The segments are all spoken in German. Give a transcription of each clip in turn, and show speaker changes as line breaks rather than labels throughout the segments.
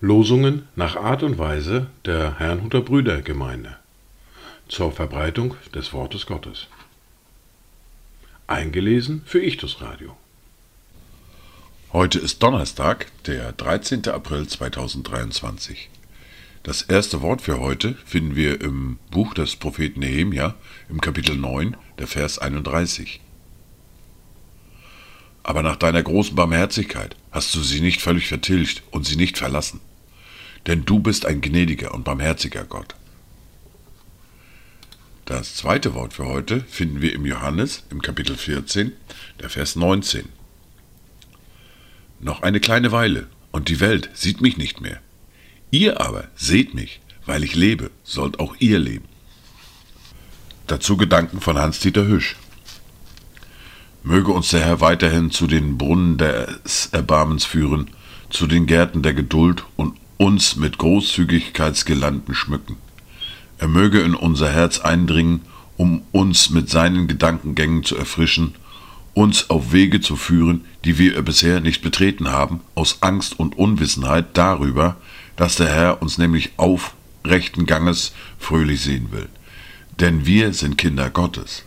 Losungen nach Art und Weise der Herrnhuter Brüdergemeinde zur Verbreitung des Wortes Gottes. Eingelesen für Ichtus Radio.
Heute ist Donnerstag, der 13. April 2023. Das erste Wort für heute finden wir im Buch des Propheten Nehemia im Kapitel 9, der Vers 31. Aber nach deiner großen Barmherzigkeit hast du sie nicht völlig vertilgt und sie nicht verlassen. Denn du bist ein gnädiger und barmherziger Gott. Das zweite Wort für heute finden wir im Johannes im Kapitel 14, der Vers 19. Noch eine kleine Weile, und die Welt sieht mich nicht mehr. Ihr aber seht mich, weil ich lebe, sollt auch ihr leben. Dazu Gedanken von Hans-Dieter Hüsch. Möge uns der Herr weiterhin zu den Brunnen des Erbarmens führen, zu den Gärten der Geduld und uns mit Großzügigkeitsgelanden schmücken. Er möge in unser Herz eindringen, um uns mit seinen Gedankengängen zu erfrischen, uns auf Wege zu führen, die wir bisher nicht betreten haben, aus Angst und Unwissenheit darüber, dass der Herr uns nämlich aufrechten Ganges fröhlich sehen will. Denn wir sind Kinder Gottes.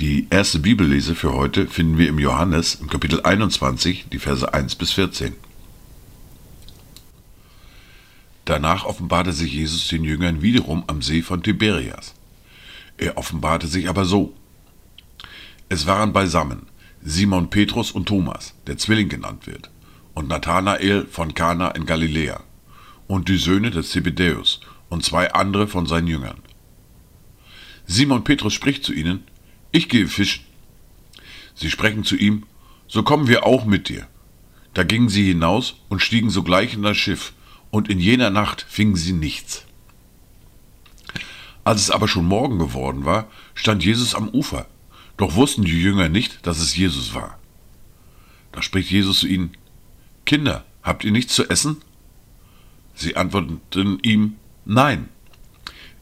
Die erste Bibellese für heute finden wir im Johannes im Kapitel 21, die Verse 1 bis 14. Danach offenbarte sich Jesus den Jüngern wiederum am See von Tiberias. Er offenbarte sich aber so. Es waren beisammen Simon Petrus und Thomas, der Zwilling genannt wird, und Nathanael von Kana in Galiläa und die Söhne des Zebedäus und zwei andere von seinen Jüngern. Simon Petrus spricht zu ihnen, ich gehe fischen. Sie sprechen zu ihm, so kommen wir auch mit dir. Da gingen sie hinaus und stiegen sogleich in das Schiff, und in jener Nacht fingen sie nichts. Als es aber schon Morgen geworden war, stand Jesus am Ufer, doch wussten die Jünger nicht, dass es Jesus war. Da spricht Jesus zu ihnen, Kinder, habt ihr nichts zu essen? Sie antworteten ihm, Nein.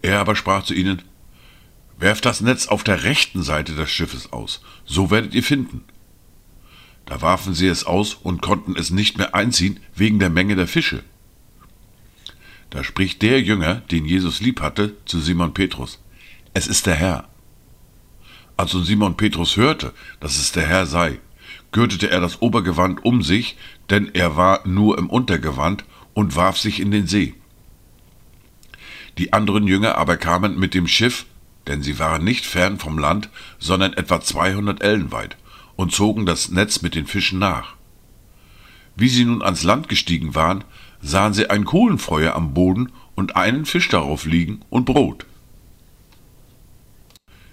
Er aber sprach zu ihnen, Werft das Netz auf der rechten Seite des Schiffes aus, so werdet ihr finden. Da warfen sie es aus und konnten es nicht mehr einziehen wegen der Menge der Fische. Da spricht der Jünger, den Jesus lieb hatte, zu Simon Petrus, Es ist der Herr. Als nun Simon Petrus hörte, dass es der Herr sei, gürtete er das Obergewand um sich, denn er war nur im Untergewand, und warf sich in den See. Die anderen Jünger aber kamen mit dem Schiff, denn sie waren nicht fern vom Land, sondern etwa 200 Ellen weit, und zogen das Netz mit den Fischen nach. Wie sie nun ans Land gestiegen waren, sahen sie ein Kohlenfeuer am Boden und einen Fisch darauf liegen und Brot.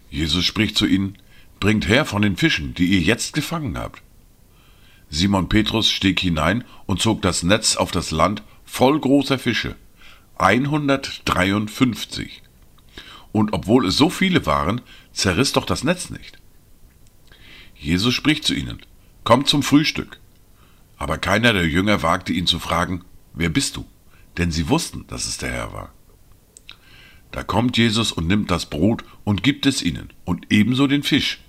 Jesus spricht zu ihnen, Bringt her von den Fischen, die ihr jetzt gefangen habt. Simon Petrus stieg hinein und zog das Netz auf das Land voll großer Fische, 153. Und obwohl es so viele waren, zerriss doch das Netz nicht. Jesus spricht zu ihnen, Kommt zum Frühstück. Aber keiner der Jünger wagte ihn zu fragen, Wer bist du? Denn sie wussten, dass es der Herr war. Da kommt Jesus und nimmt das Brot und gibt es ihnen und ebenso den Fisch.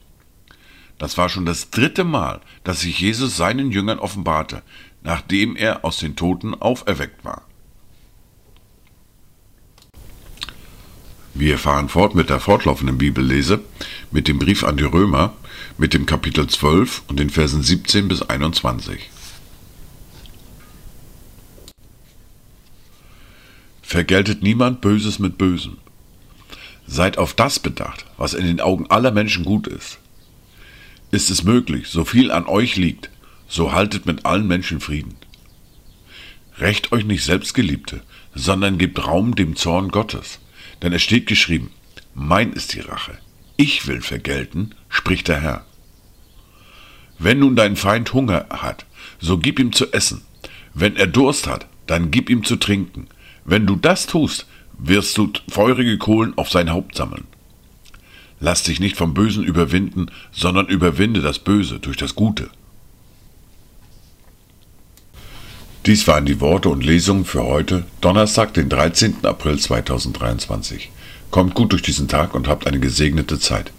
Das war schon das dritte Mal, dass sich Jesus seinen Jüngern offenbarte, nachdem er aus den Toten auferweckt war. Wir fahren fort mit der fortlaufenden Bibellese, mit dem Brief an die Römer, mit dem Kapitel 12 und den Versen 17 bis 21. Vergeltet niemand Böses mit Bösem. Seid auf das bedacht, was in den Augen aller Menschen gut ist. Ist es möglich, so viel an euch liegt, so haltet mit allen Menschen Frieden. Recht euch nicht Selbstgeliebte, sondern gebt Raum dem Zorn Gottes. Denn es steht geschrieben, mein ist die Rache, ich will vergelten, spricht der Herr. Wenn nun dein Feind Hunger hat, so gib ihm zu essen. Wenn er Durst hat, dann gib ihm zu trinken. Wenn du das tust, wirst du feurige Kohlen auf sein Haupt sammeln. Lass dich nicht vom Bösen überwinden, sondern überwinde das Böse durch das Gute. Dies waren die Worte und Lesungen für heute, Donnerstag, den 13. April 2023. Kommt gut durch diesen Tag und habt eine gesegnete Zeit.